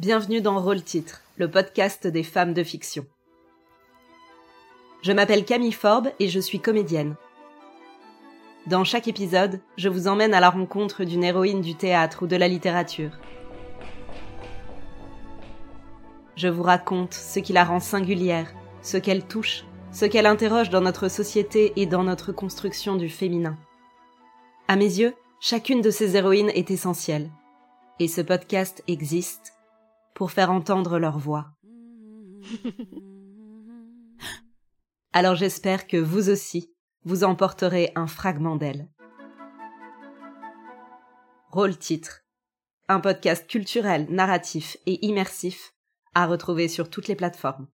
Bienvenue dans Rôle Titre, le podcast des femmes de fiction. Je m'appelle Camille Forbes et je suis comédienne. Dans chaque épisode, je vous emmène à la rencontre d'une héroïne du théâtre ou de la littérature. Je vous raconte ce qui la rend singulière, ce qu'elle touche, ce qu'elle interroge dans notre société et dans notre construction du féminin. À mes yeux, chacune de ces héroïnes est essentielle. Et ce podcast existe pour faire entendre leur voix. Alors j'espère que vous aussi, vous emporterez un fragment d'elle. Rôle titre. Un podcast culturel, narratif et immersif à retrouver sur toutes les plateformes.